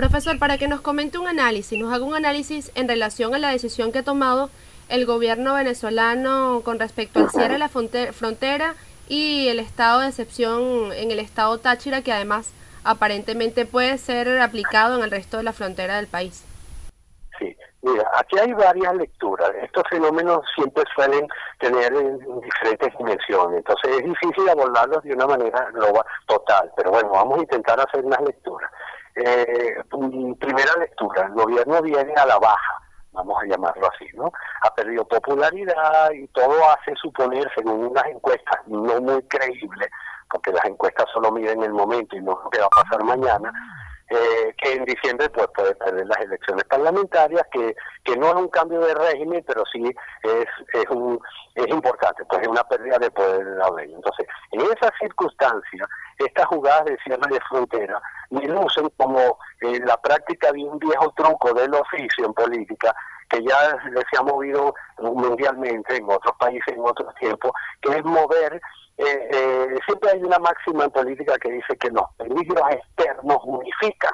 Profesor, para que nos comente un análisis, nos haga un análisis en relación a la decisión que ha tomado el gobierno venezolano con respecto al cierre de la frontera y el estado de excepción en el estado Táchira, que además aparentemente puede ser aplicado en el resto de la frontera del país. Sí, mira, aquí hay varias lecturas. Estos fenómenos siempre suelen tener diferentes dimensiones, entonces es difícil abordarlos de una manera global, total, pero bueno, vamos a intentar hacer unas lecturas. Eh, primera lectura, el gobierno viene a la baja, vamos a llamarlo así, ¿no? Ha perdido popularidad y todo hace suponer, según unas encuestas no muy creíbles, porque las encuestas solo miden el momento y no lo que va a pasar mañana, eh, que en diciembre pues puede perder las elecciones parlamentarias, que, que no es un cambio de régimen, pero sí es, es, un, es importante, pues es una pérdida de poder de la ley. Entonces, en esas circunstancias, estas jugadas de cierre de frontera me lucen como eh, la práctica de un viejo truco del oficio en política que ya se ha movido mundialmente en otros países en otros tiempos, que es mover eh, eh, siempre hay una máxima en política que dice que no, peligros externos unifican.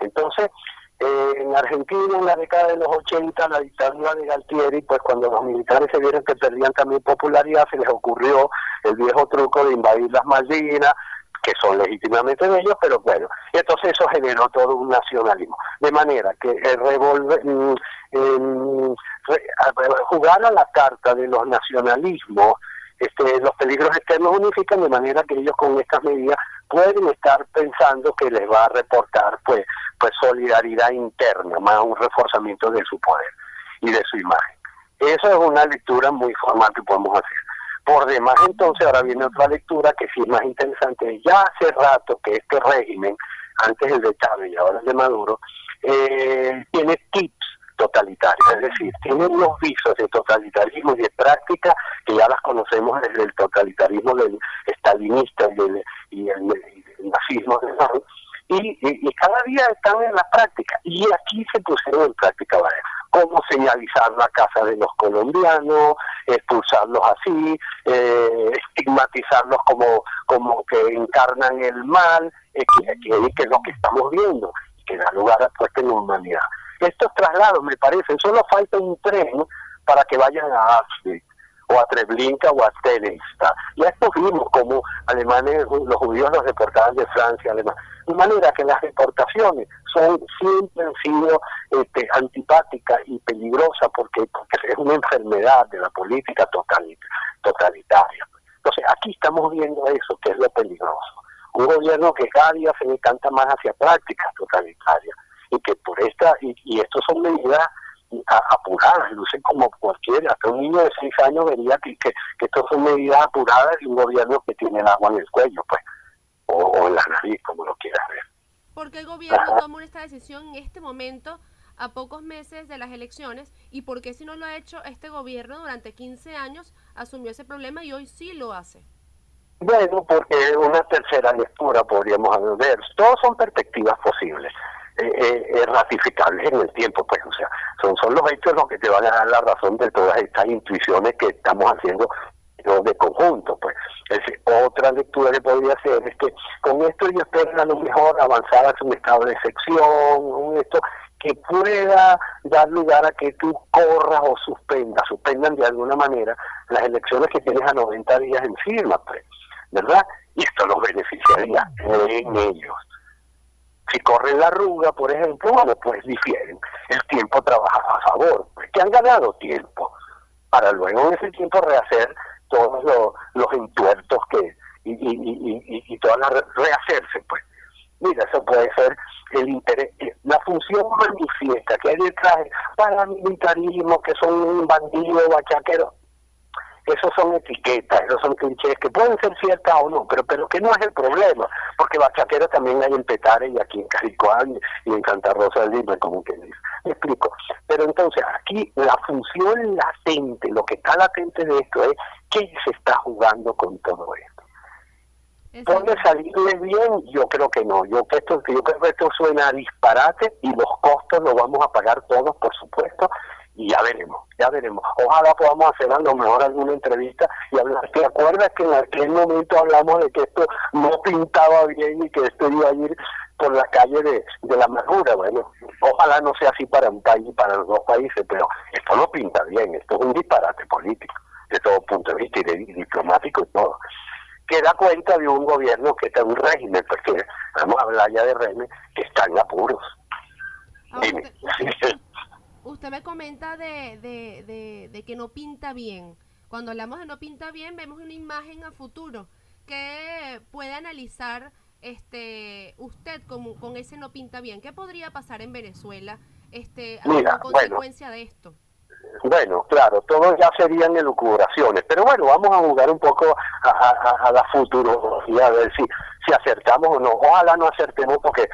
Entonces, eh, en Argentina, en la década de los 80, la dictadura de Galtieri, pues cuando los militares se vieron que perdían también popularidad, se les ocurrió el viejo truco de invadir las Malvinas, que son legítimamente de ellos, pero bueno, y entonces eso generó todo un nacionalismo. De manera que el revolver, mm, jugar a la carta de los nacionalismos este, los peligros externos unifican de manera que ellos con estas medidas pueden estar pensando que les va a reportar pues pues solidaridad interna, más un reforzamiento de su poder y de su imagen. Esa es una lectura muy formal que podemos hacer. Por demás, entonces, ahora viene otra lectura que sí es más interesante. Ya hace rato que este régimen, antes el de Chávez y ahora el de Maduro, eh, tiene tips totalitarios, es decir, tiene unos visos de totalitarismo y de práctica que ya las conocemos desde el totalitarismo del estalinista y, del, y el, nazismo de y, y, cada día están en la práctica y aquí se pusieron en práctica varias cómo señalizar la casa de los colombianos, expulsarlos así, eh, estigmatizarlos como, como que encarnan el mal, eh, que, es lo que estamos viendo, que da lugar a puesta en humanidad. Estos traslados, me parece, solo falta un tren para que vayan a Auschwitz o a Treblinka o a Telensta. Ya esto vimos como alemanes, los judíos los deportaban de Francia, Alemania. De manera que las deportaciones son siempre han sido este, antipáticas y peligrosas porque, porque es una enfermedad de la política totalitaria. Entonces, aquí estamos viendo eso, que es lo peligroso. Un gobierno que cada día se decanta más hacia prácticas totalitarias y que por esta, y, y esto son medidas apuradas, lucen como cualquiera, hasta un niño de seis años vería que, que, que esto son medidas apuradas de un gobierno que tiene el agua en el cuello, pues, o, en la nariz, como lo quieras ver. ¿Por qué el gobierno tomó esta decisión en este momento, a pocos meses de las elecciones, y por qué si no lo ha hecho este gobierno durante 15 años, asumió ese problema y hoy sí lo hace? Bueno, porque una tercera lectura podríamos ver. Todos son perspectivas posibles. Eh, eh, ratificables en el tiempo, pues, o sea, son, son los hechos los que te van a dar la razón de todas estas intuiciones que estamos haciendo de conjunto, pues. Es otra lectura que podría hacer es que con esto ellos esperan a lo mejor avanzar hacia un estado de excepción, esto que pueda dar lugar a que tú corras o suspendas, suspendan de alguna manera las elecciones que tienes a 90 días encima, pues, ¿verdad? Y esto los beneficiaría en ellos. Si corren la arruga, por ejemplo, bueno, pues difieren. El tiempo trabaja a favor, pues, que han ganado tiempo, para luego en ese tiempo rehacer todos los, los entuertos que y, y, y, y todas las rehacerse, pues. Mira, eso puede ser el interés, eh, la función manifiesta que hay detrás, paramilitarismo, que son bandidos, bachaqueros, esos son etiquetas, esos son clichés que pueden ser ciertas o no, pero pero que no es el problema, porque bachaqueros también hay en Petare y aquí en Caricoán y en Santa Rosa del Lima, como que dice. Me explico. Pero entonces aquí la función latente, lo que está latente de esto es qué se está jugando con todo esto. ¿Puede salirle bien? Yo creo que no. Yo, que esto, yo creo que esto suena a disparate y los costos los vamos a pagar todos, por supuesto, y ya veremos, ya veremos. Ojalá podamos hacer a lo mejor alguna entrevista y hablar. ¿Te acuerdas que en aquel momento hablamos de que esto no pintaba bien y que esto iba a ir por la calle de, de la amargura. Bueno, ojalá no sea así para un país, para los dos países, pero esto no pinta bien, esto es un disparate político, de todo punto de vista y, de, diplomático y todo. Que da cuenta de un gobierno que está en un régimen, porque vamos a hablar ya de régimen, que está en apuros. Usted, me comenta de, de, de, de que no pinta bien. Cuando hablamos de no pinta bien, vemos una imagen a futuro que puede analizar este usted con, con ese no pinta bien. ¿Qué podría pasar en Venezuela este, a consecuencia de esto? Bueno, claro, todo ya serían elucubraciones, pero bueno, vamos a jugar un poco a, la futurología, a ver si, si acertamos o no. Ojalá no acertemos porque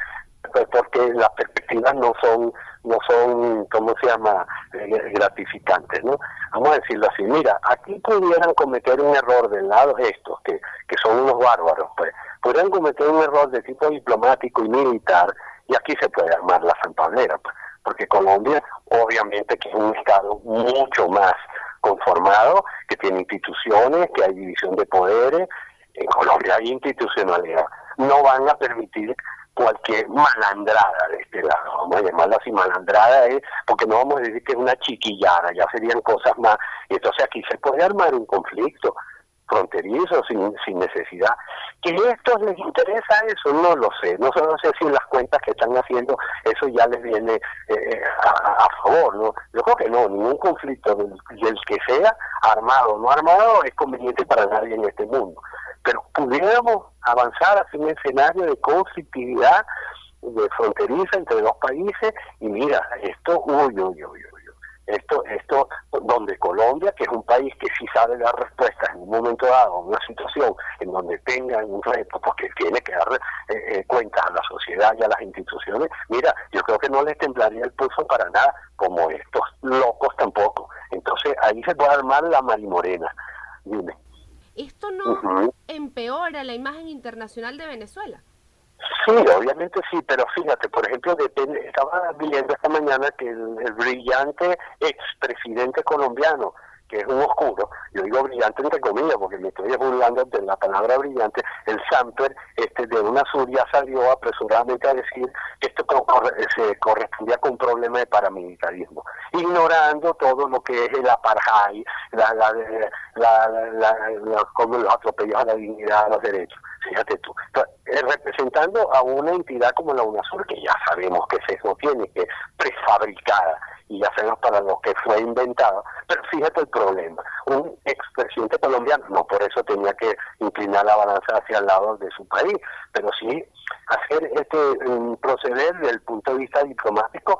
pues, porque las perspectivas no son no son cómo se llama eh, gratificantes no vamos a decirlo así mira aquí pudieran cometer un error del lado estos que, que son unos bárbaros pues. Podrían cometer un error de tipo diplomático y militar y aquí se puede armar la santablera pues, porque Colombia obviamente que es un estado mucho más conformado que tiene instituciones que hay división de poderes en Colombia hay institucionalidad. No van a permitir cualquier malandrada de este vamos a llamarla así, malandrada es, porque no vamos a decir que es una chiquillada, ya serían cosas más, y entonces aquí se puede armar un conflicto fronterizo sin, sin necesidad. ¿Que a estos les interesa eso? No lo sé, no, no sé si las cuentas que están haciendo eso ya les viene eh, a, favor, ¿no? Yo creo que no, ningún conflicto del, del que sea, armado o no armado, es conveniente para nadie en este mundo pero pudiéramos avanzar hacia un escenario de conflictividad de fronteriza entre dos países y mira, esto, uy, uy, uy, uy, esto, esto, donde Colombia, que es un país que sí sabe dar respuestas en un momento dado, en una situación en donde tengan un reto, porque tiene que dar eh, eh, cuentas a la sociedad y a las instituciones, mira, yo creo que no les temblaría el pulso para nada, como estos locos tampoco. Entonces ahí se puede armar la marimorena. Dime. ¿Esto no empeora la imagen internacional de Venezuela? Sí, obviamente sí, pero fíjate, por ejemplo, depende, estaba viendo esta mañana que el, el brillante expresidente colombiano, que es un oscuro, yo digo brillante entre comillas porque me estoy burlando de la palabra brillante, el Samper este, de una suria salió apresuradamente a decir que esto se correspondía con un problema de paramilitarismo, ignorando todo lo que es el apartheid, la, la, la, como los atropellos a la dignidad, a los derechos. Fíjate tú, eh, representando a una entidad como la UNASUR, que ya sabemos que se tiene, que prefabricada, y ya sabemos para lo que fue inventado, pero fíjate el problema, un expresidente colombiano, no por eso tenía que inclinar la balanza hacia el lado de su país, pero sí hacer este proceder desde el punto de vista diplomático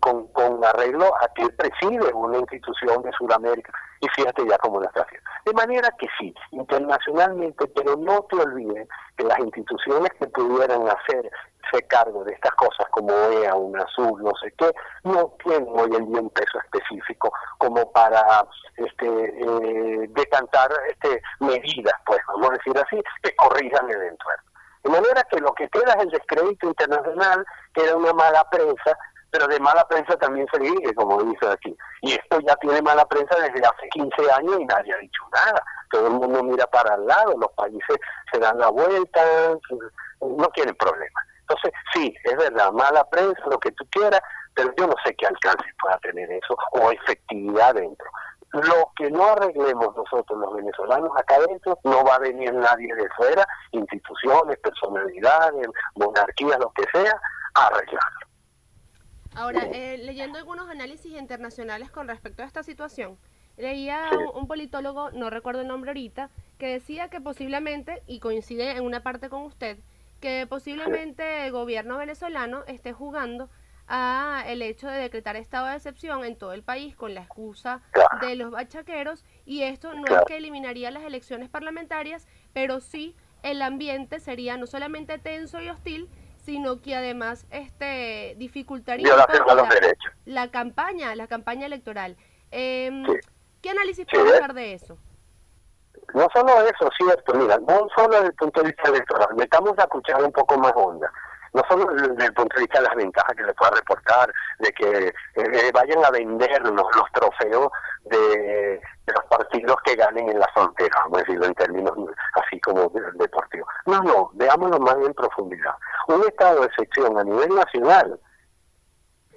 con, arreglo a que preside una institución de Sudamérica y fíjate ya cómo lo está haciendo. De manera que sí, internacionalmente, pero no te olvides que las instituciones que pudieran hacerse cargo de estas cosas como EA, UNASUR, no sé qué, no tienen hoy en día un peso específico como para este eh, decantar este medidas, pues vamos a decir así, que corrijan el entorno. De manera que lo que queda es el descrédito internacional, que era una mala prensa, pero de mala prensa también se vive, como dice aquí. Y esto ya tiene mala prensa desde hace 15 años y nadie ha dicho nada. Todo el mundo mira para el lado, los países se dan la vuelta, no quieren problemas. Entonces, sí, es verdad, mala prensa, lo que tú quieras, pero yo no sé qué alcance pueda tener eso o efectividad dentro. Lo que no arreglemos nosotros los venezolanos acá dentro, no va a venir nadie de fuera, instituciones, personalidades, monarquías, lo que sea, a arreglarlo. Ahora, eh, leyendo algunos análisis internacionales con respecto a esta situación, leía un, politólogo, no recuerdo el nombre ahorita, que decía que posiblemente, y coincide en una parte con usted, que posiblemente el gobierno venezolano esté jugando a el hecho de decretar estado de excepción en todo el país con la excusa de los bachaqueros y esto no es que eliminaría las elecciones parlamentarias, pero sí el ambiente sería no solamente tenso y hostil, sino que además este dificultaría la, campaña, la campaña electoral. Em, ¿Qué análisis puede hacer de eso? No solo eso, cierto, mira, no solo desde el punto de vista electoral, metamos la cuchara un poco más honda. No solo desde el punto de vista de las ventajas que le pueda reportar, de que eh, eh, vayan a vendernos los trofeos de, los partidos que ganen en la frontera, vamos a decirlo en términos así como deportivos. No, no, veámoslo más en profundidad. Un estado de excepción a nivel nacional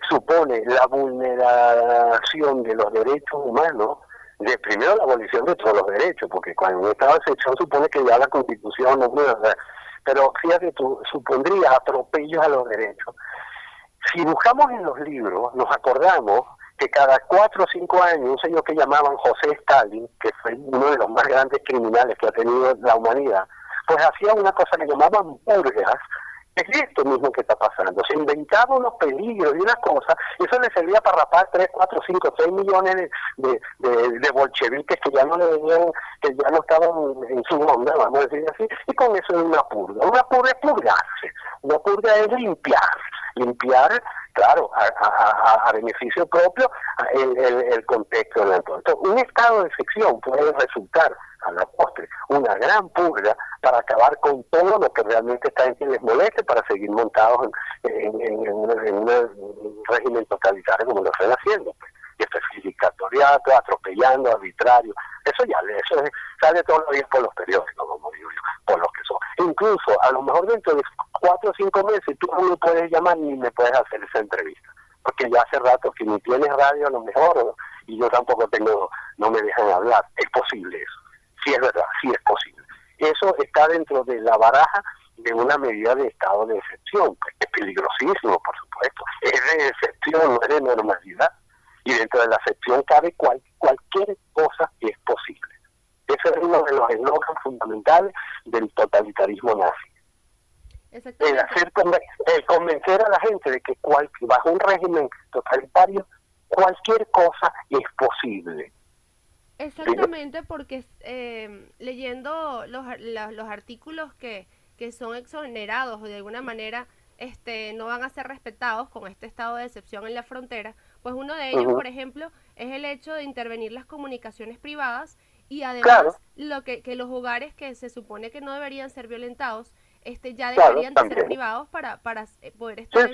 supone la vulneración de los derechos humanos de primero la abolición de todos los derechos, porque cuando un estado de excepción supone que ya la constitución no pero fíjate tú, supondría atropellos a los derechos. Si buscamos en los libros, nos acordamos que cada cuatro o cinco años un señor que llamaban José Stalin, que fue uno de los más grandes criminales que ha tenido la humanidad, pues hacía una cosa que llamaban purgas, es esto mismo que está pasando. Se inventaban unos peligros y unas cosas, eso le servía para rapar 3, 4, 5, 6 millones de, bolcheviques que ya no le venían, que ya no estaban en su onda, vamos a decir así, y con eso es una purga. Una purga es purgarse, una purga es limpiar, limpiar, claro, a, beneficio propio el, el, el contexto del entorno. un estado de sección puede resultar a la postre, una gran purga para acabar con todo lo que realmente está en que les moleste para seguir montados en, un régimen totalitario como lo están haciendo. Y esto es atropellando, arbitrario. Eso ya eso sale todos los días por los periódicos, como digo yo, por los que son. Incluso, a lo mejor dentro de cuatro o cinco meses, tú no me puedes llamar ni me puedes hacer esa entrevista. Porque ya hace rato que ni tienes radio a lo mejor, y yo tampoco tengo, no me dejan hablar. Es posible eso sí es verdad, sí es posible. Eso está dentro de la baraja de una medida de estado de excepción, que es peligrosísimo, por supuesto. Es de excepción, no es de normalidad. Y dentro de la excepción cabe cual, cualquier cosa que es posible. Ese es uno de los eslogans fundamentales del totalitarismo nazi. El, hacer, el convencer a la gente de que cual, bajo un régimen totalitario cualquier cosa es posible. Exactamente, porque eh, leyendo los, los artículos que, que son exonerados o de alguna manera este, no van a ser respetados con este estado de excepción en la frontera, pues uno de ellos, por ejemplo, es el hecho de intervenir las comunicaciones privadas y además lo que, que los hogares que se supone que no deberían ser violentados, este, ya deberían ser privados para, para eh, poder estar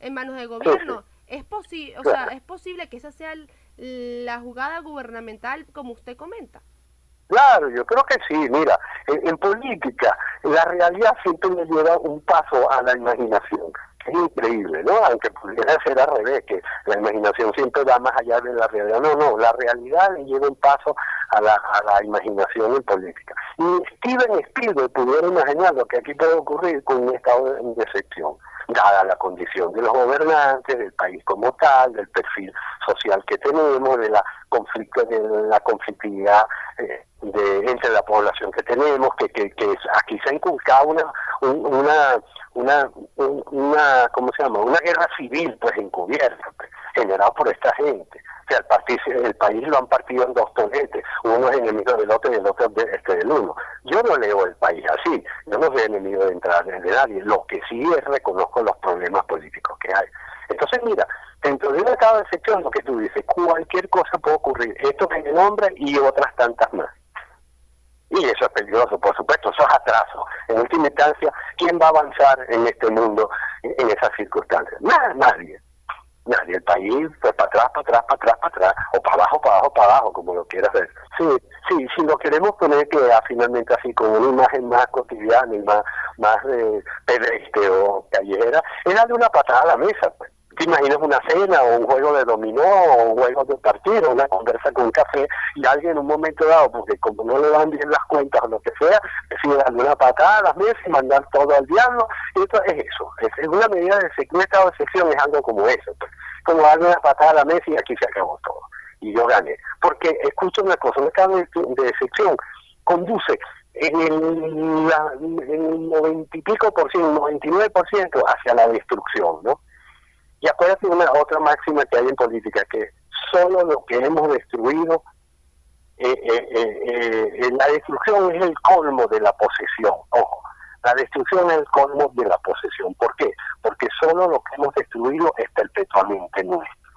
en, manos del gobierno. Es, posible o sea, es posible que esa sea el, la jugada gubernamental como usted comenta. Claro, yo creo que sí. Mira, en, política la realidad siempre le lleva un paso a la imaginación. Es increíble, ¿no? Aunque pudiera ser al revés, que la imaginación siempre va más allá de la realidad. No, no, la realidad le lleva un paso a la, a la imaginación en política. Y Steven Spielberg pudiera imaginar lo que aquí puede ocurrir con un estado de excepción dada la condición de los gobernantes, del país como tal, del perfil social que tenemos, de la conflicto, de la conflictividad eh, entre la población que tenemos, que, que, que aquí se ha inculcado una, una, una, una, ¿cómo se llama? Una guerra civil, pues encubierta, pues, generada por esta gente el, el país lo han partido en dos tonetes, uno es enemigo del otro y el otro de, este, del uno. Yo no leo el país así, yo no soy enemigo de entrar de nadie, lo que sí es reconozco los problemas políticos que hay. Entonces, mira, dentro de una cada excepción, lo que tú dices, cualquier cosa puede ocurrir, esto que el nombre y otras tantas más. Y eso es peligroso, por supuesto, eso es atraso. En última instancia, ¿quién va a avanzar en este mundo en esas circunstancias? Nada, nadie nadie, el país pues para atrás, para atrás, para atrás, para atrás, o para abajo, para abajo, para abajo, como lo quieras ver. Sí, sí, si lo queremos poner que finalmente así con una imagen más cotidiana y más, más eh, pedestre o callejera, es darle una patada a la mesa, pues te imaginas una cena o un juego de dominó o un juego de partido, una conversa con un café y alguien en un momento dado, porque como no le van bien las cuentas o lo que sea, decide darle una patada a las mesas y mandar todo al diablo. Y esto es eso. Es, una medida de un estado de sección es algo como eso. Como darle una patada a la mesa y aquí se acabó todo. Y yo gané. Porque, escucha una cosa, un estado de, de sección conduce en el, la, en el 90 y pico por ciento, 99 por ciento hacia la destrucción, ¿no? Y acuérdate una otra máxima que hay en política, que solo lo que hemos destruido, eh, eh, eh, la destrucción es el colmo de la posesión. Ojo, la destrucción es el colmo de la posesión. ¿Por qué? Porque solo lo que hemos destruido es perpetuamente nuestro.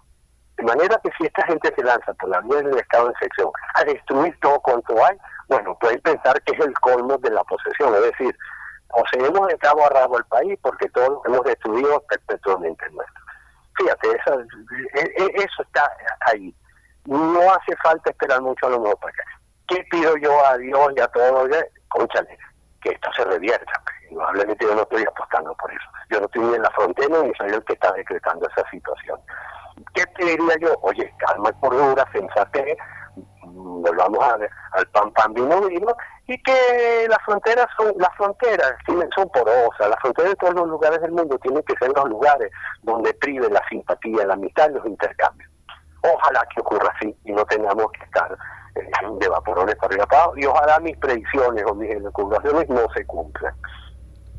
De manera que si esta gente se lanza por la vía del estado de excepción a destruir todo cuanto hay, bueno, pueden pensar que es el colmo de la posesión, es decir, o seguimos de cabo a rabo el país porque todo lo hemos destruido perpetuamente nuestro. Fíjate, eso, e, e, eso está ahí. No hace falta esperar mucho a lo mejor para acá. ¿Qué pido yo a Dios y a todos? Conchale, que esto se revierta. Indudablemente yo no estoy apostando por eso. Yo no estoy ni en la frontera ni soy el que está decretando esa situación. ¿Qué pediría yo? Oye, calma y cordura, sensate, volvamos a, al pan pan vino vino y que las fronteras son las fronteras son porosas las fronteras de todos los lugares del mundo tienen que ser los lugares donde prive la simpatía la amistad y los intercambios. Ojalá que ocurra así y no tengamos que estar eh, de vaporones para arriba para y ojalá mis predicciones o mis elucubraciones no se cumplan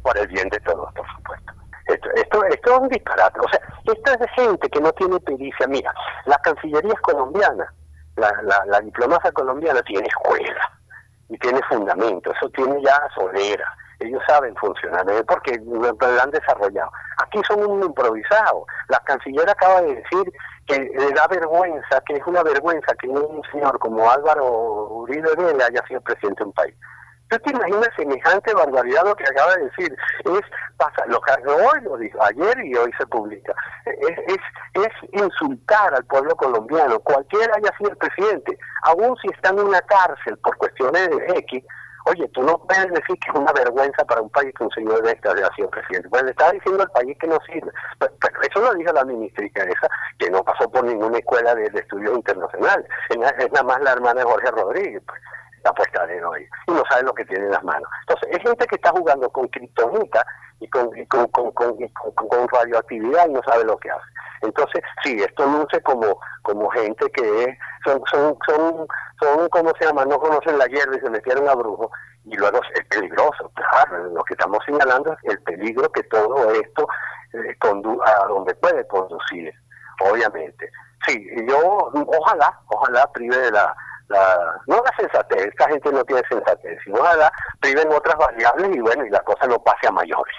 por el bien de todos por supuesto. Esto, esto, esto es un disparate. O sea esto es de gente que no tiene pericia. Mira la cancillería es colombiana la, la, diplomacia colombiana tiene escuela y tiene fundamento, eso tiene ya solera, ellos saben funcionar, porque lo han desarrollado. Aquí son un improvisado. La canciller acaba de decir que le da vergüenza, que es una vergüenza que un señor como Álvaro Uribe Vélez haya sido presidente de un país. ¿Tú te imaginas semejante barbaridad lo que acaba de decir? Es pasa, lo que hoy lo dijo ayer y hoy se publica. Es, es, es insultar al pueblo colombiano, cualquiera haya sido el presidente, aún si está en una cárcel por cuestiones de X, Oye, tú no puedes decir que es una vergüenza para un país que un señor de esta haya sido presidente. Pues le está diciendo al país que no sirve. Pero, eso lo dijo la ministra esa, que no pasó por ninguna escuela de, estudios internacionales. Es, nada más la hermana de Jorge Rodríguez. Pues la puesta de hoy y no sabe lo que tiene en las manos. Entonces, es gente que está jugando con criptonita y con, con, con, con, radioactividad y no sabe lo que hace. Entonces, sí, esto luce como, como gente que son, son, son, son, ¿cómo se llama? No conocen la hierba y se metieron a brujo y luego es peligroso. Claro, lo que estamos señalando es el peligro que todo esto eh, a donde puede conducir, obviamente. Sí, yo ojalá, ojalá prive de la la, no la sensatez, esta gente no tiene sensatez, sino la priven otras variables y bueno, y la cosa no pase a mayores.